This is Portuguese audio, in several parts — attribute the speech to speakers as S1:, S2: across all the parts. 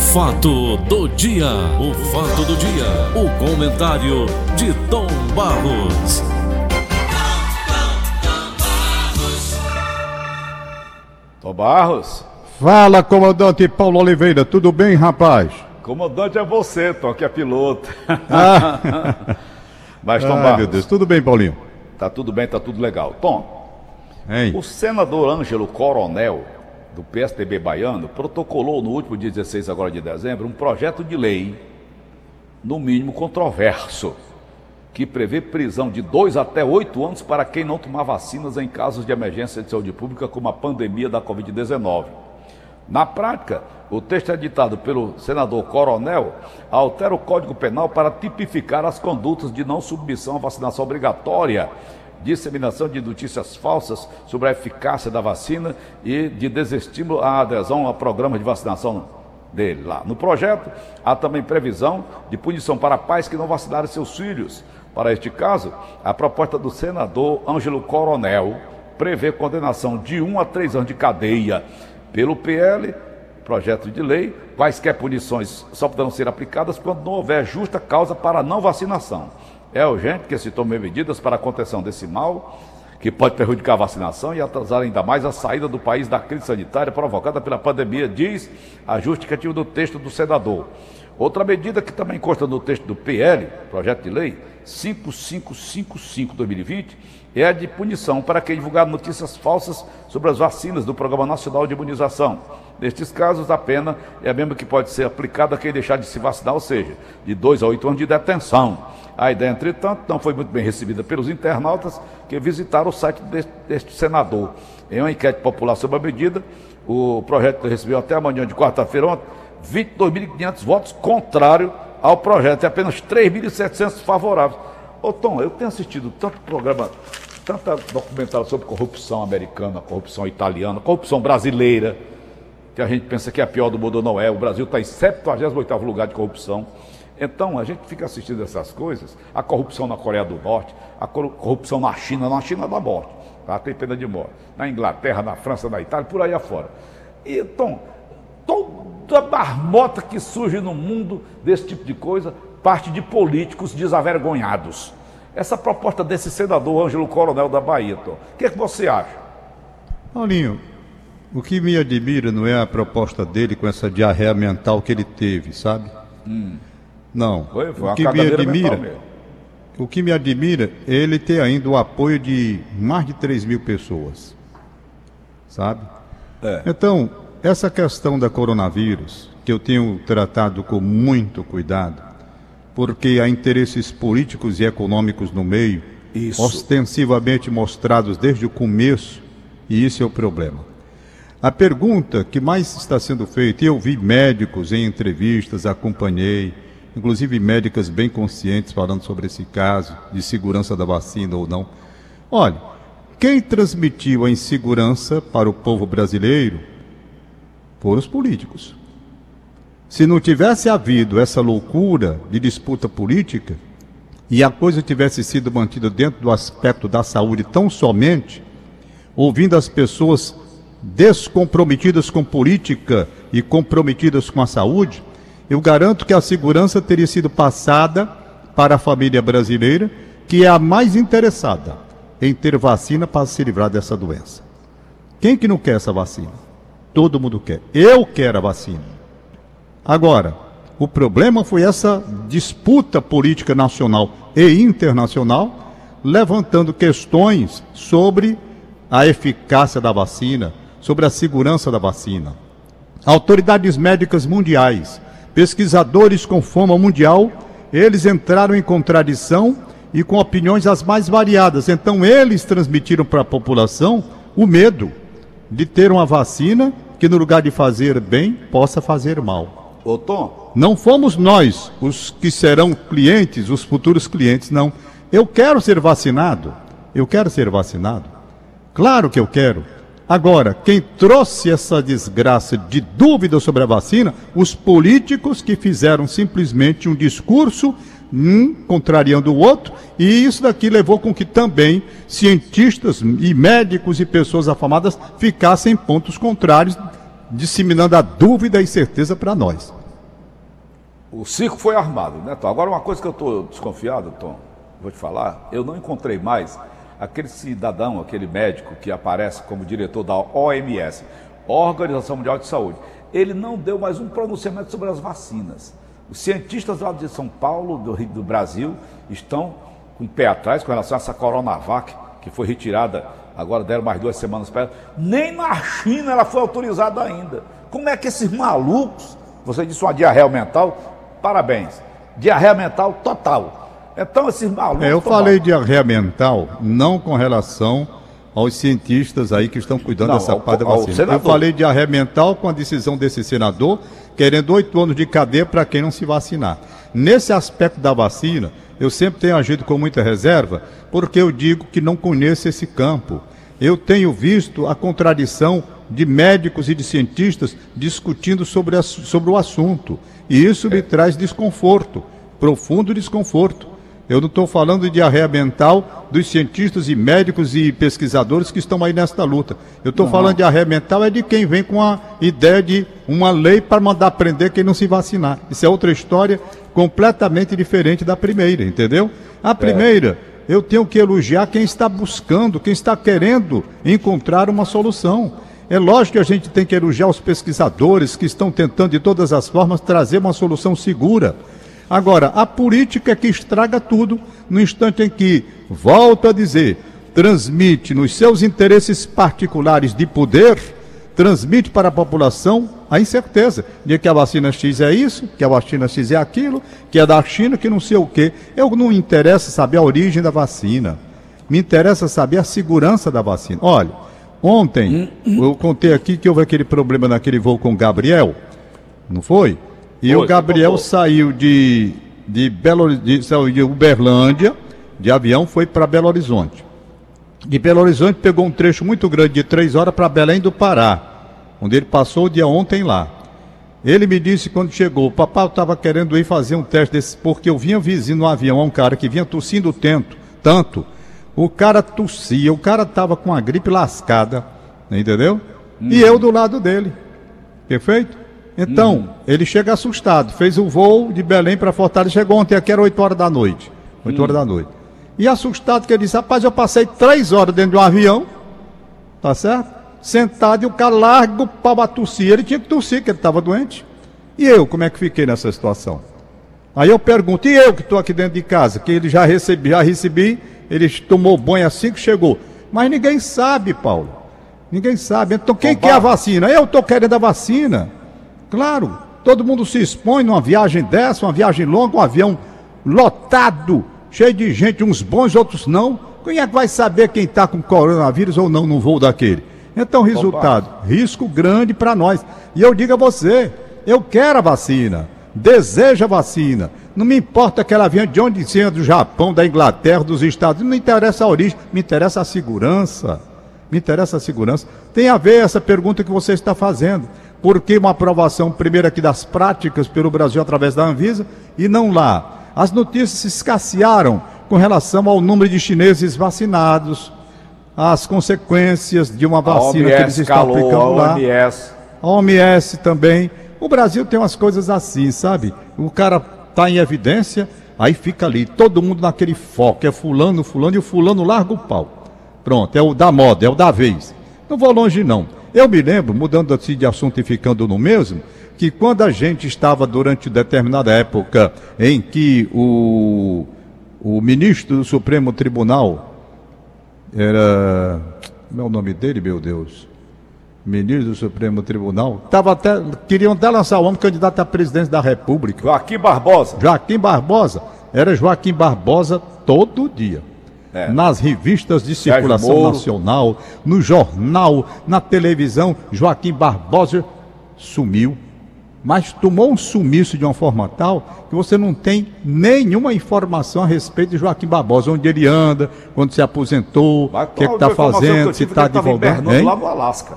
S1: fato do dia, o fato do dia, o comentário de Tom Barros.
S2: Tom Barros.
S3: Fala, comandante Paulo Oliveira, tudo bem, rapaz?
S2: Comandante é você, Tom, que é piloto. Ah.
S3: Mas, Tom Ai, Barros. meu Deus, tudo bem, Paulinho?
S2: Tá tudo bem, tá tudo legal. Tom, hein? o senador Ângelo Coronel, do PSDB baiano, protocolou no último dia 16 agora de dezembro um projeto de lei, no mínimo controverso, que prevê prisão de dois até oito anos para quem não tomar vacinas em casos de emergência de saúde pública, como a pandemia da Covid-19. Na prática, o texto editado pelo senador Coronel altera o Código Penal para tipificar as condutas de não submissão à vacinação obrigatória, disseminação de notícias falsas sobre a eficácia da vacina e de desestímulo à adesão a programas de vacinação dele lá. No projeto, há também previsão de punição para pais que não vacinarem seus filhos. Para este caso, a proposta do senador Ângelo Coronel prevê condenação de um a três anos de cadeia pelo PL, projeto de lei, quaisquer punições só poderão ser aplicadas quando não houver justa causa para não vacinação. É urgente que se tomem medidas para a contenção desse mal, que pode prejudicar a vacinação e atrasar ainda mais a saída do país da crise sanitária provocada pela pandemia, diz a justificativa do texto do senador. Outra medida que também consta no texto do PL, projeto de lei 5555-2020, é a de punição para quem divulgar notícias falsas sobre as vacinas do Programa Nacional de Imunização. Nestes casos, a pena é a mesma que pode ser aplicada a quem deixar de se vacinar, ou seja, de dois a oito anos de detenção. A ideia, entretanto, não foi muito bem recebida pelos internautas que visitaram o site deste, senador. Em uma enquete popular sobre a medida, o projeto recebeu até amanhã de quarta-feira 22.500 votos contrário ao projeto e apenas 3.700 favoráveis. Ô Tom, eu tenho assistido tanto programa, tanta documentário sobre corrupção americana, corrupção italiana, corrupção brasileira, que a gente pensa que é a pior do mundo, não é. O Brasil está em 78 lugar de corrupção. Então, a gente fica assistindo essas coisas, a corrupção na Coreia do Norte, a corrupção na China, na China da morte, tá? tem pena de morte, na Inglaterra, na França, na Itália, por aí afora. Então, toda marmota que surge no mundo desse tipo de coisa parte de políticos desavergonhados. Essa proposta desse senador Ângelo Coronel da Bahia, Tom, o que, é que você acha?
S3: Paulinho, o que me admira não é a proposta dele com essa diarreia mental que ele teve, sabe? Hum. Não. Foi, foi o que me admira, o que me admira é ele ter ainda o apoio de mais de 3 mil pessoas, sabe? É. Então, essa questão da coronavírus, que eu tenho tratado com muito cuidado, porque há interesses políticos e econômicos no meio, isso. ostensivamente mostrados desde o começo, e isso é o problema. A pergunta que mais está sendo feita, e eu vi médicos em entrevistas, acompanhei, inclusive médicas bem conscientes falando sobre esse caso de segurança da vacina ou não. Olha, quem transmitiu a insegurança para o povo brasileiro foram os políticos. Se não tivesse havido essa loucura de disputa política e a coisa tivesse sido mantida dentro do aspecto da saúde tão somente, ouvindo as pessoas descomprometidas com política e comprometidas com a saúde, eu garanto que a segurança teria sido passada para a família brasileira, que é a mais interessada em ter vacina para se livrar dessa doença. Quem que não quer essa vacina? Todo mundo quer. Eu quero a vacina. Agora, o problema foi essa disputa política nacional e internacional, levantando questões sobre a eficácia da vacina, sobre a segurança da vacina. Autoridades médicas mundiais, pesquisadores com fama mundial, eles entraram em contradição e com opiniões as mais variadas. Então, eles transmitiram para a população o medo de ter uma vacina que, no lugar de fazer bem, possa fazer mal.
S2: Ô Tom.
S3: Não fomos nós os que serão clientes, os futuros clientes, não. Eu quero ser vacinado. Eu quero ser vacinado. Claro que eu quero. Agora, quem trouxe essa desgraça de dúvida sobre a vacina, os políticos que fizeram simplesmente um discurso um contrariando o outro, e isso daqui levou com que também cientistas e médicos e pessoas afamadas ficassem em pontos contrários, disseminando a dúvida e incerteza para nós.
S2: O circo foi armado, né, Tom? Agora, uma coisa que eu estou desconfiado, Tom, vou te falar, eu não encontrei mais aquele cidadão, aquele médico que aparece como diretor da OMS, Organização Mundial de Saúde. Ele não deu mais um pronunciamento sobre as vacinas. Os cientistas lá de São Paulo, do, do Brasil, estão com o pé atrás com relação a essa Coronavac, que foi retirada, agora deram mais duas semanas para ela. Nem na China ela foi autorizada ainda. Como é que esses malucos, você disse uma diarreia mental, parabéns, diarreia mental total. Então esses malucos.
S3: É, eu falei mal. diarreia mental não com relação aos cientistas aí que estão cuidando não, dessa parte da vacina. Eu falei diarreia mental com a decisão desse senador querendo oito anos de cadeia para quem não se vacinar. Nesse aspecto da vacina, eu sempre tenho agido com muita reserva, porque eu digo que não conheço esse campo. Eu tenho visto a contradição de médicos e de cientistas discutindo sobre, a, sobre o assunto. E isso me traz desconforto, profundo desconforto. Eu não estou falando de diarreia mental dos cientistas e médicos e pesquisadores que estão aí nesta luta. Eu estou falando de diarreia mental é de quem vem com a ideia de uma lei para mandar prender quem não se vacinar. Isso é outra história completamente diferente da primeira, entendeu? A primeira, é. eu tenho que elogiar quem está buscando, quem está querendo encontrar uma solução. É lógico que a gente tem que elogiar os pesquisadores que estão tentando de todas as formas trazer uma solução segura. Agora, a política é que estraga tudo no instante em que, volto a dizer, transmite nos seus interesses particulares de poder, transmite para a população a incerteza de que a vacina X é isso, que a vacina X é aquilo, que é da China, que não sei o quê. Eu não interessa saber a origem da vacina. Me interessa saber a segurança da vacina. Olha, ontem eu contei aqui que houve aquele problema naquele voo com Gabriel, não foi? E o Gabriel saiu de, de, Belo, de, saiu de Uberlândia, de avião, foi para Belo Horizonte. De Belo Horizonte pegou um trecho muito grande de três horas para Belém do Pará, onde ele passou o dia ontem lá. Ele me disse quando chegou, o papai estava querendo ir fazer um teste desse, porque eu vinha vizinho no avião a um cara que vinha tossindo tanto, tanto. O cara tossia, o cara estava com a gripe lascada, entendeu? Hum. E eu do lado dele. Perfeito? Então, uhum. ele chega assustado. Fez o voo de Belém para Fortaleza. Chegou ontem aqui, era 8 horas da noite. 8 uhum. horas da noite. E assustado que ele disse: Rapaz, eu passei 3 horas dentro de um avião. Tá certo? Sentado e o cara larga o pau a tossir. Ele tinha que tossir, que ele estava doente. E eu, como é que fiquei nessa situação? Aí eu pergunto, e eu que estou aqui dentro de casa, que ele já recebi, já recebi, ele tomou banho assim que chegou. Mas ninguém sabe, Paulo. Ninguém sabe. Então quem Opa. quer a vacina? Eu estou querendo a vacina. Claro, todo mundo se expõe numa viagem dessa, uma viagem longa, um avião lotado, cheio de gente, uns bons, outros não. Quem é que vai saber quem está com coronavírus ou não no voo daquele? Então, resultado, Opa. risco grande para nós. E eu digo a você, eu quero a vacina, desejo a vacina. Não me importa que ela venha de onde seja, do Japão, da Inglaterra, dos Estados Unidos, não interessa a origem, me interessa a segurança. Me interessa a segurança. Tem a ver essa pergunta que você está fazendo porque uma aprovação primeiro aqui das práticas pelo Brasil através da Anvisa e não lá. As notícias escassearam com relação ao número de chineses vacinados, as consequências de uma vacina
S2: que
S3: eles estão
S2: calou, aplicando
S3: lá. A OMS. A OMS também. O Brasil tem umas coisas assim, sabe? O cara está em evidência, aí fica ali, todo mundo naquele foco, é fulano, fulano, e o fulano larga o pau. Pronto, é o da moda, é o da vez. Não vou longe não. Eu me lembro, mudando assim de assunto e ficando no mesmo, que quando a gente estava durante determinada época em que o, o ministro do Supremo Tribunal era. Como é o nome dele, meu Deus? Ministro do Supremo Tribunal. Tava até, queriam até lançar o homem candidato à presidência da República.
S2: Joaquim Barbosa.
S3: Joaquim Barbosa. Era Joaquim Barbosa todo dia é. nas revistas de circulação nacional, no jornal, na televisão, Joaquim Barbosa sumiu. Mas tomou um sumiço de uma forma tal que você não tem nenhuma informação a respeito de Joaquim Barbosa, onde ele anda, quando se aposentou, o que está fazendo, se está divulgando.
S2: Ele lá no Alasca.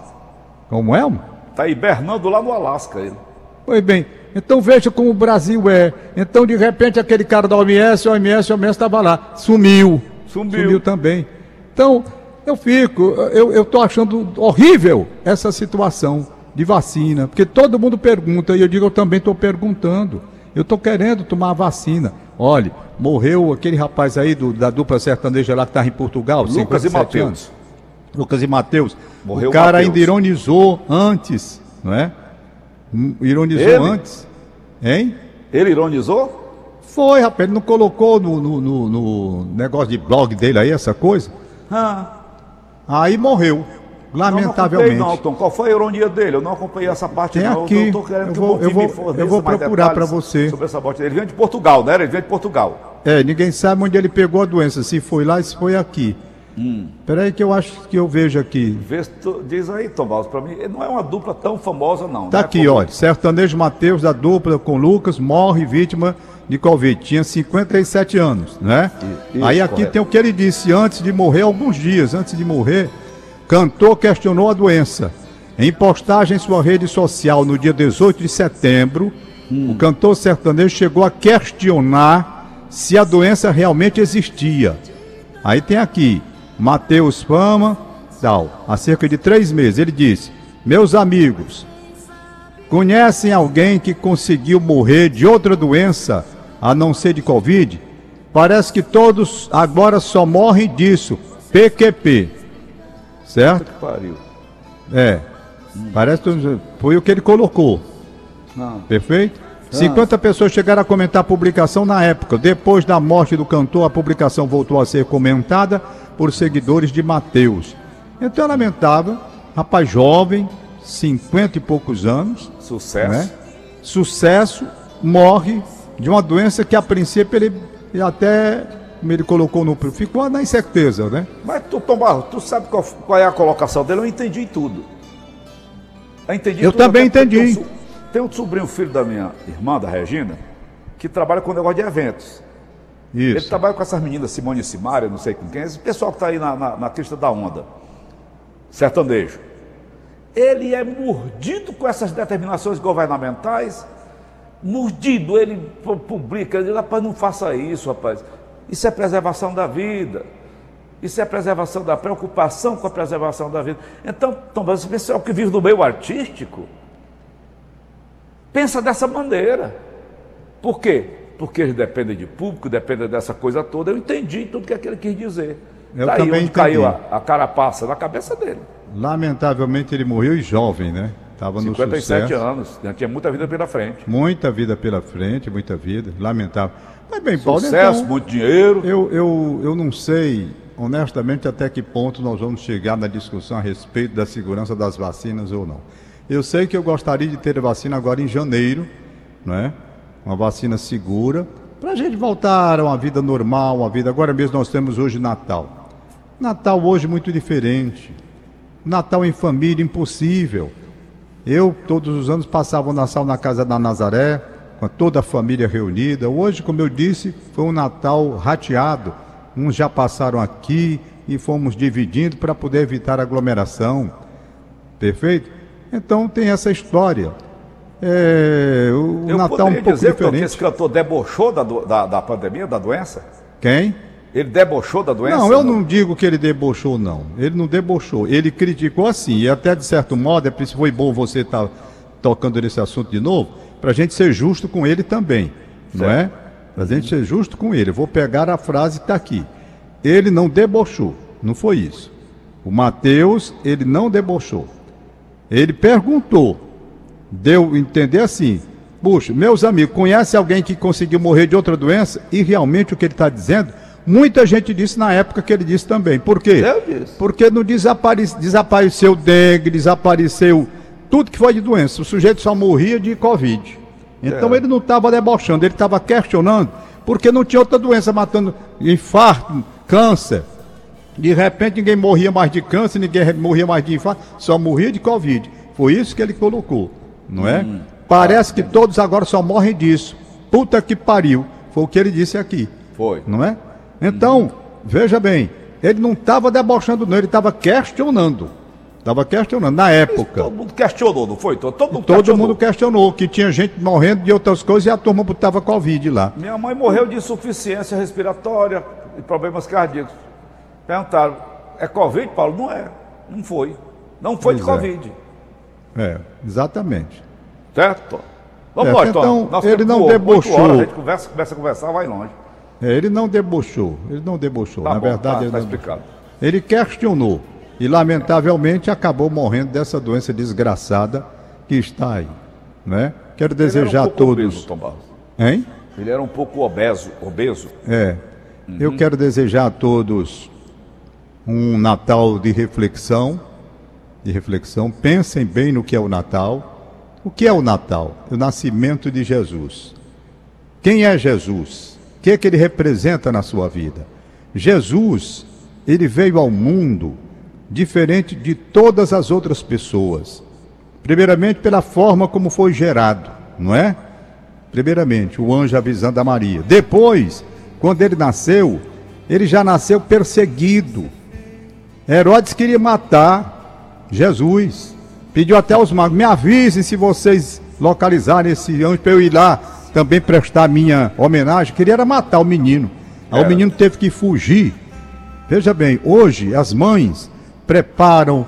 S3: Como é?
S2: Está hibernando lá no Alasca ele.
S3: Pois bem, então veja como o Brasil é. Então, de repente, aquele cara da OMS, a OMS, OMS estava lá, sumiu. Sumiu. Também. Então, eu fico, eu estou achando horrível essa situação de vacina, porque todo mundo pergunta, e eu digo, eu também estou perguntando. Eu estou querendo tomar a vacina. Olha, morreu aquele rapaz aí do, da dupla sertaneja lá que estava em Portugal,
S2: Lucas e Matheus.
S3: Lucas e Matheus. O cara Mateus. ainda ironizou antes, não é? Ironizou ele? antes. Hein?
S2: Ele ironizou?
S3: Foi, rapaz, ele não colocou no, no, no, no negócio de blog dele aí, essa coisa. Ah. Aí morreu. Lamentavelmente. Não,
S2: não, Tom. Qual foi a ironia dele? Eu não acompanhei essa parte.
S3: Tem
S2: não.
S3: aqui. Eu, tô querendo eu vou, que eu vou, eu vou procurar para você.
S2: Sobre essa morte. Ele vem de Portugal, né? Ele vem de Portugal.
S3: É, ninguém sabe onde ele pegou a doença. Se foi lá, se foi aqui. Hum. Peraí que eu acho que eu vejo aqui.
S2: diz aí, Tom Barros, para mim, não é uma dupla tão famosa, não.
S3: Tá
S2: né?
S3: aqui, olha. Sertanejo Matheus, da dupla com Lucas, morre vítima de Covid. Tinha 57 anos, né? Isso, aí aqui correto. tem o que ele disse antes de morrer, alguns dias antes de morrer. Cantor questionou a doença. Em postagem em sua rede social no dia 18 de setembro, hum. o cantor sertanejo chegou a questionar se a doença realmente existia. Aí tem aqui, Mateus Fama, tal, há cerca de três meses, ele disse: Meus amigos, conhecem alguém que conseguiu morrer de outra doença a não ser de Covid? Parece que todos agora só morrem disso, PQP. Certo? Que pariu. É. Parece que foi o que ele colocou. Não. Perfeito? Não. 50 pessoas chegaram a comentar a publicação na época. Depois da morte do cantor, a publicação voltou a ser comentada por seguidores de Mateus. Então é lamentável, rapaz jovem, 50 e poucos anos.
S2: Sucesso. Né?
S3: Sucesso, morre de uma doença que a princípio ele, ele até como ele colocou no. Ficou na incerteza, né?
S2: Mas tu, Tom Barro, tu sabe qual, qual, é a colocação dele? Eu entendi tudo.
S3: Eu entendi Eu tudo, também entendi. Tem um,
S2: tem um sobrinho filho da minha irmã, da Regina, que trabalha com negócio de eventos. Isso. Ele trabalha com essas meninas, Simone e Simária, não sei com quem, esse pessoal que está aí na, na, na crista da onda. Sertanejo. Ele é mordido com essas determinações governamentais mordido, ele publica, ele diz, rapaz, não faça isso, rapaz. Isso é preservação da vida. Isso é preservação da preocupação com a preservação da vida. Então, Tom, esse pessoal que vive no meio artístico pensa dessa maneira. Por quê? Porque eles dependem de público, dependem dessa coisa toda. Eu entendi tudo que aquele quis dizer.
S3: Eu Daí também onde entendi.
S2: caiu a, a carapaça na cabeça dele.
S3: Lamentavelmente ele morreu jovem, né?
S2: Estava no 57 anos, tinha muita vida pela frente.
S3: Muita vida pela frente, muita vida, lamentável.
S2: Mas bem, Paulo, Sucesso, então, muito dinheiro.
S3: Eu, eu, eu não sei, honestamente, até que ponto nós vamos chegar na discussão a respeito da segurança das vacinas ou não. Eu sei que eu gostaria de ter vacina agora em janeiro, não é? Uma vacina segura, para a gente voltar a uma vida normal, uma vida. Agora mesmo nós temos hoje Natal. Natal hoje muito diferente. Natal em família impossível. Eu, todos os anos, passava o Natal na casa da Nazaré, com toda a família reunida. Hoje, como eu disse, foi um Natal rateado. Uns já passaram aqui e fomos dividindo para poder evitar aglomeração. Perfeito? Então tem essa história. É, o eu Natal um pouco dizer diferente. Que
S2: esse cantor debochou da, da, da pandemia, da doença?
S3: Quem?
S2: Ele debochou da doença?
S3: Não, eu não, não digo que ele debochou, não. Ele não debochou. Ele criticou assim, e até de certo modo, é por isso foi bom você estar tá tocando nesse assunto de novo, para a gente ser justo com ele também, certo. não é? Para a gente ser justo com ele. Eu vou pegar a frase que está aqui. Ele não debochou, não foi isso. O Mateus, ele não debochou. Ele perguntou, deu entender assim: puxa, meus amigos, conhece alguém que conseguiu morrer de outra doença? E realmente o que ele está dizendo, muita gente disse na época que ele disse também. Por quê? Porque não desapare... desapareceu dengue, desapareceu tudo que foi de doença. O sujeito só morria de Covid. Então é. ele não estava debochando, ele estava questionando, porque não tinha outra doença matando infarto, câncer. De repente ninguém morria mais de câncer, ninguém morria mais de infarto, só morria de Covid. Foi isso que ele colocou, não é? Hum. Parece que todos agora só morrem disso. Puta que pariu. Foi o que ele disse aqui.
S2: Foi.
S3: Não é? Então, veja bem, ele não estava debochando, não, ele estava questionando. Estava questionando, na época.
S2: todo mundo questionou, não foi? Todo,
S3: mundo, todo questionou. mundo questionou que tinha gente morrendo de outras coisas e a turma botava Covid lá.
S2: Minha mãe morreu de insuficiência respiratória e problemas cardíacos. Perguntaram, é Covid, Paulo? Não é. Não foi. Não foi pois de é. Covid.
S3: É, exatamente.
S2: Certo? Vamos lá, então. Nosso ele não debochou. Horas, a gente conversa, começa a conversar, vai longe.
S3: É, ele não debochou. Ele não debochou. Tá Na bom, verdade, tá, ele tá explicado. Ele questionou e, lamentavelmente, acabou morrendo dessa doença desgraçada que está aí. Né? Quero desejar um a todos. Obeso,
S2: Tom Barros. Hein? Ele era um pouco obeso. obeso.
S3: É. Uhum. Eu quero desejar a todos um Natal de reflexão. De reflexão. Pensem bem no que é o Natal. O que é o Natal? O nascimento de Jesus. Quem é Jesus? Que é que ele representa na sua vida? Jesus, ele veio ao mundo diferente de todas as outras pessoas. Primeiramente, pela forma como foi gerado, não é? Primeiramente, o anjo avisando a Maria. Depois, quando ele nasceu, ele já nasceu perseguido. Herodes queria matar Jesus. Pediu até aos magos: me avisem se vocês localizarem esse anjo para eu ir lá também prestar minha homenagem. Queria era matar o menino. Aí é. o menino teve que fugir. Veja bem, hoje as mães preparam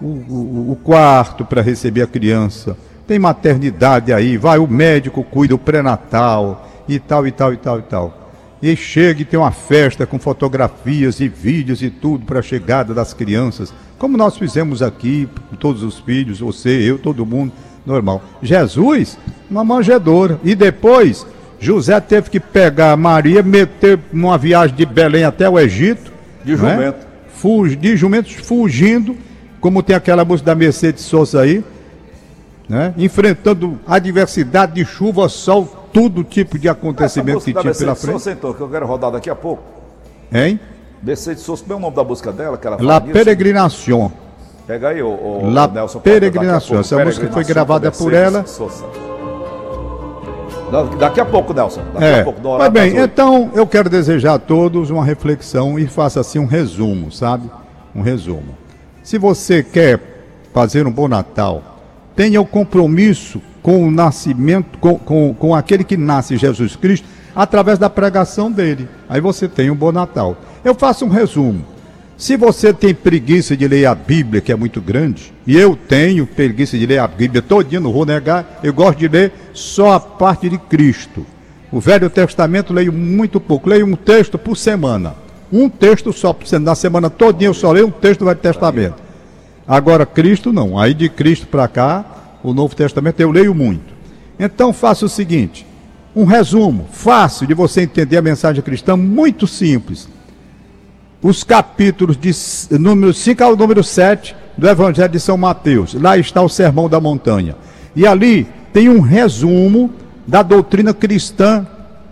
S3: o, o, o quarto para receber a criança. Tem maternidade aí, vai, o médico cuida o pré-natal e tal, e tal, e tal, e tal. E chega e tem uma festa com fotografias e vídeos e tudo para a chegada das crianças, como nós fizemos aqui, todos os filhos, você, eu, todo mundo, normal. Jesus, uma manjedoura. E depois, José teve que pegar Maria, meter numa viagem de Belém até o Egito.
S2: De né? jumento.
S3: Fugi, de jumentos fugindo, como tem aquela música da Mercedes Souza aí, né? enfrentando adversidade de chuva, sol, todo tipo de acontecimento que tinha pela frente. Souza,
S2: então, que eu quero rodar daqui a pouco.
S3: Hein?
S2: Mercedes Souza, como é o nome da música dela? Que ela
S3: La Peregrinación.
S2: Pega aí, o, o
S3: La Nelson. Peregrinación. Essa música foi gravada por ela. Souza.
S2: Daqui a pouco, Nelson. Daqui
S3: é. a pouco, Mas bem, então eu quero desejar a todos uma reflexão e faça assim um resumo, sabe? Um resumo. Se você quer fazer um bom Natal, tenha o compromisso com o nascimento, com, com, com aquele que nasce Jesus Cristo, através da pregação dele. Aí você tem um bom Natal. Eu faço um resumo. Se você tem preguiça de ler a Bíblia, que é muito grande, e eu tenho preguiça de ler a Bíblia todinha, não vou negar, eu gosto de ler só a parte de Cristo. O Velho Testamento leio muito pouco, leio um texto por semana. Um texto só. Na semana todinha eu só leio um texto do Velho Testamento. Agora, Cristo não. Aí de Cristo para cá, o Novo Testamento eu leio muito. Então faça o seguinte: um resumo fácil de você entender a mensagem cristã, muito simples os capítulos de número 5 ao número 7 do Evangelho de São Mateus. Lá está o Sermão da Montanha. E ali tem um resumo da doutrina cristã,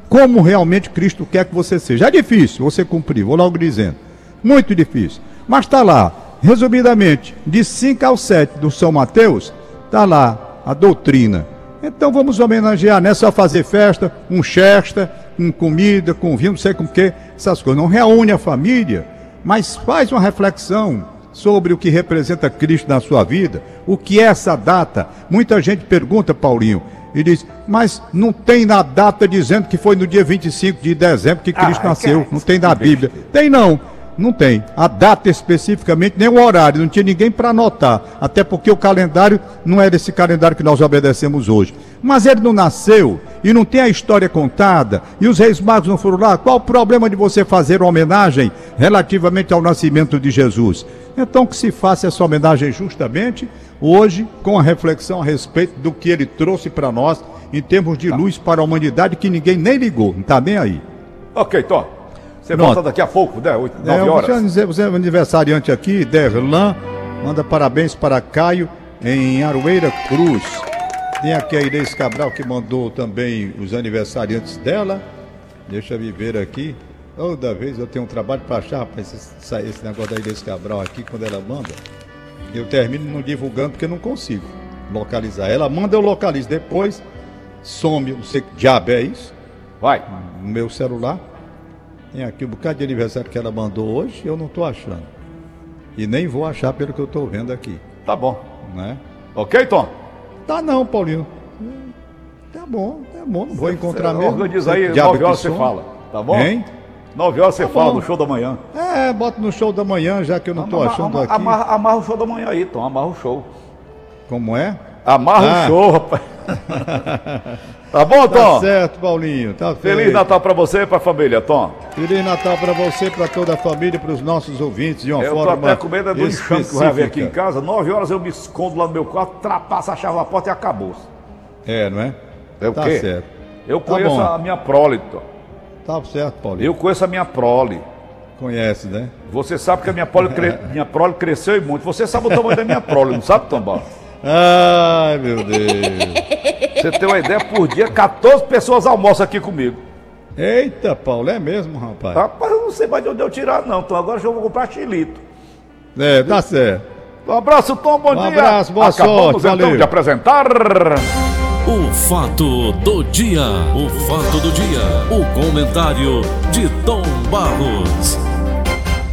S3: como realmente Cristo quer que você seja. É difícil você cumprir, vou logo dizendo. Muito difícil. Mas está lá, resumidamente, de 5 ao 7 do São Mateus, está lá a doutrina. Então vamos homenagear, não é só fazer festa, um chesta, com comida, com vinho, não sei com o que, essas coisas. Não reúne a família, mas faz uma reflexão sobre o que representa Cristo na sua vida, o que é essa data. Muita gente pergunta, Paulinho, e diz, mas não tem na data dizendo que foi no dia 25 de dezembro que Cristo ah, nasceu. Não tem na Bíblia. Tem não. Não tem. A data especificamente, nem o horário, não tinha ninguém para anotar. Até porque o calendário não é desse calendário que nós obedecemos hoje. Mas ele não nasceu e não tem a história contada, e os reis magos não foram lá. Qual o problema de você fazer uma homenagem relativamente ao nascimento de Jesus? Então que se faça essa homenagem justamente hoje, com a reflexão a respeito do que ele trouxe para nós em termos de luz para a humanidade que ninguém nem ligou, não está nem aí.
S2: Ok, Tom. Você volta daqui a pouco, né? 8, 9 é,
S3: horas. Você é aniversariante aqui, Derlan. Manda parabéns para Caio em Aroeira Cruz. Tem aqui a Inês Cabral que mandou também os aniversariantes dela. Deixa eu ver aqui. Toda vez eu tenho um trabalho para achar, rapaz, esse, esse negócio da Inês Cabral aqui, quando ela manda. Eu termino não divulgando porque não consigo localizar. Ela manda, eu localizo. Depois some, não sei que diabo é isso.
S2: Vai.
S3: No meu celular. Tem aqui um bocado de aniversário que ela mandou hoje, eu não estou achando. E nem vou achar pelo que eu estou vendo aqui.
S2: Tá bom.
S3: Né?
S2: Ok, Tom?
S3: Tá não, Paulinho. Tá bom, tá bom. Não vou encontrar mesmo.
S2: Organiza aí, nove horas você fala. Tá bom?
S3: Hein?
S2: Nove horas você tá fala no show da manhã.
S3: É, bota no show da manhã, já que eu não estou achando aqui.
S2: Amarra, amarra, o show da manhã aí, Tom. Amarra o show.
S3: Como é?
S2: Amarra ah. o show, rapaz. tá bom, Tom?
S3: Tá certo, Paulinho. Tá
S2: Feliz. Natal para você e para a família, Tom.
S3: Feliz Natal para você, para toda a família, para os nossos ouvintes de uma
S2: eu
S3: forma.
S2: Eu tô até com medo do enxame que vai vir aqui em casa. Nove horas eu me escondo lá no meu quarto, trapaça a chave da porta e acabou.
S3: É, não é?
S2: É o tá quê? certo. Eu tá conheço bom. a minha prole, Tom.
S3: Tá certo, Paulinho.
S2: Eu conheço a minha prole.
S3: Conhece, né?
S2: Você sabe que a minha prole, cre... minha prole cresceu e muito. Você sabe o tamanho da minha prole, não sabe, Tombal?
S3: Ai, meu Deus.
S2: Você tem uma ideia, por dia 14 pessoas almoçam aqui comigo.
S3: Eita, Paulo, é mesmo, rapaz?
S2: Rapaz, eu não sei mais de onde eu tirar, não. Então agora eu vou comprar chilito.
S3: É, tá certo.
S2: Um abraço, Tom, bom um dia.
S3: Um abraço, boa Acabamos, sorte, então, valeu.
S2: de apresentar...
S1: O fato do dia, o fato do dia, o comentário de Tom Barros.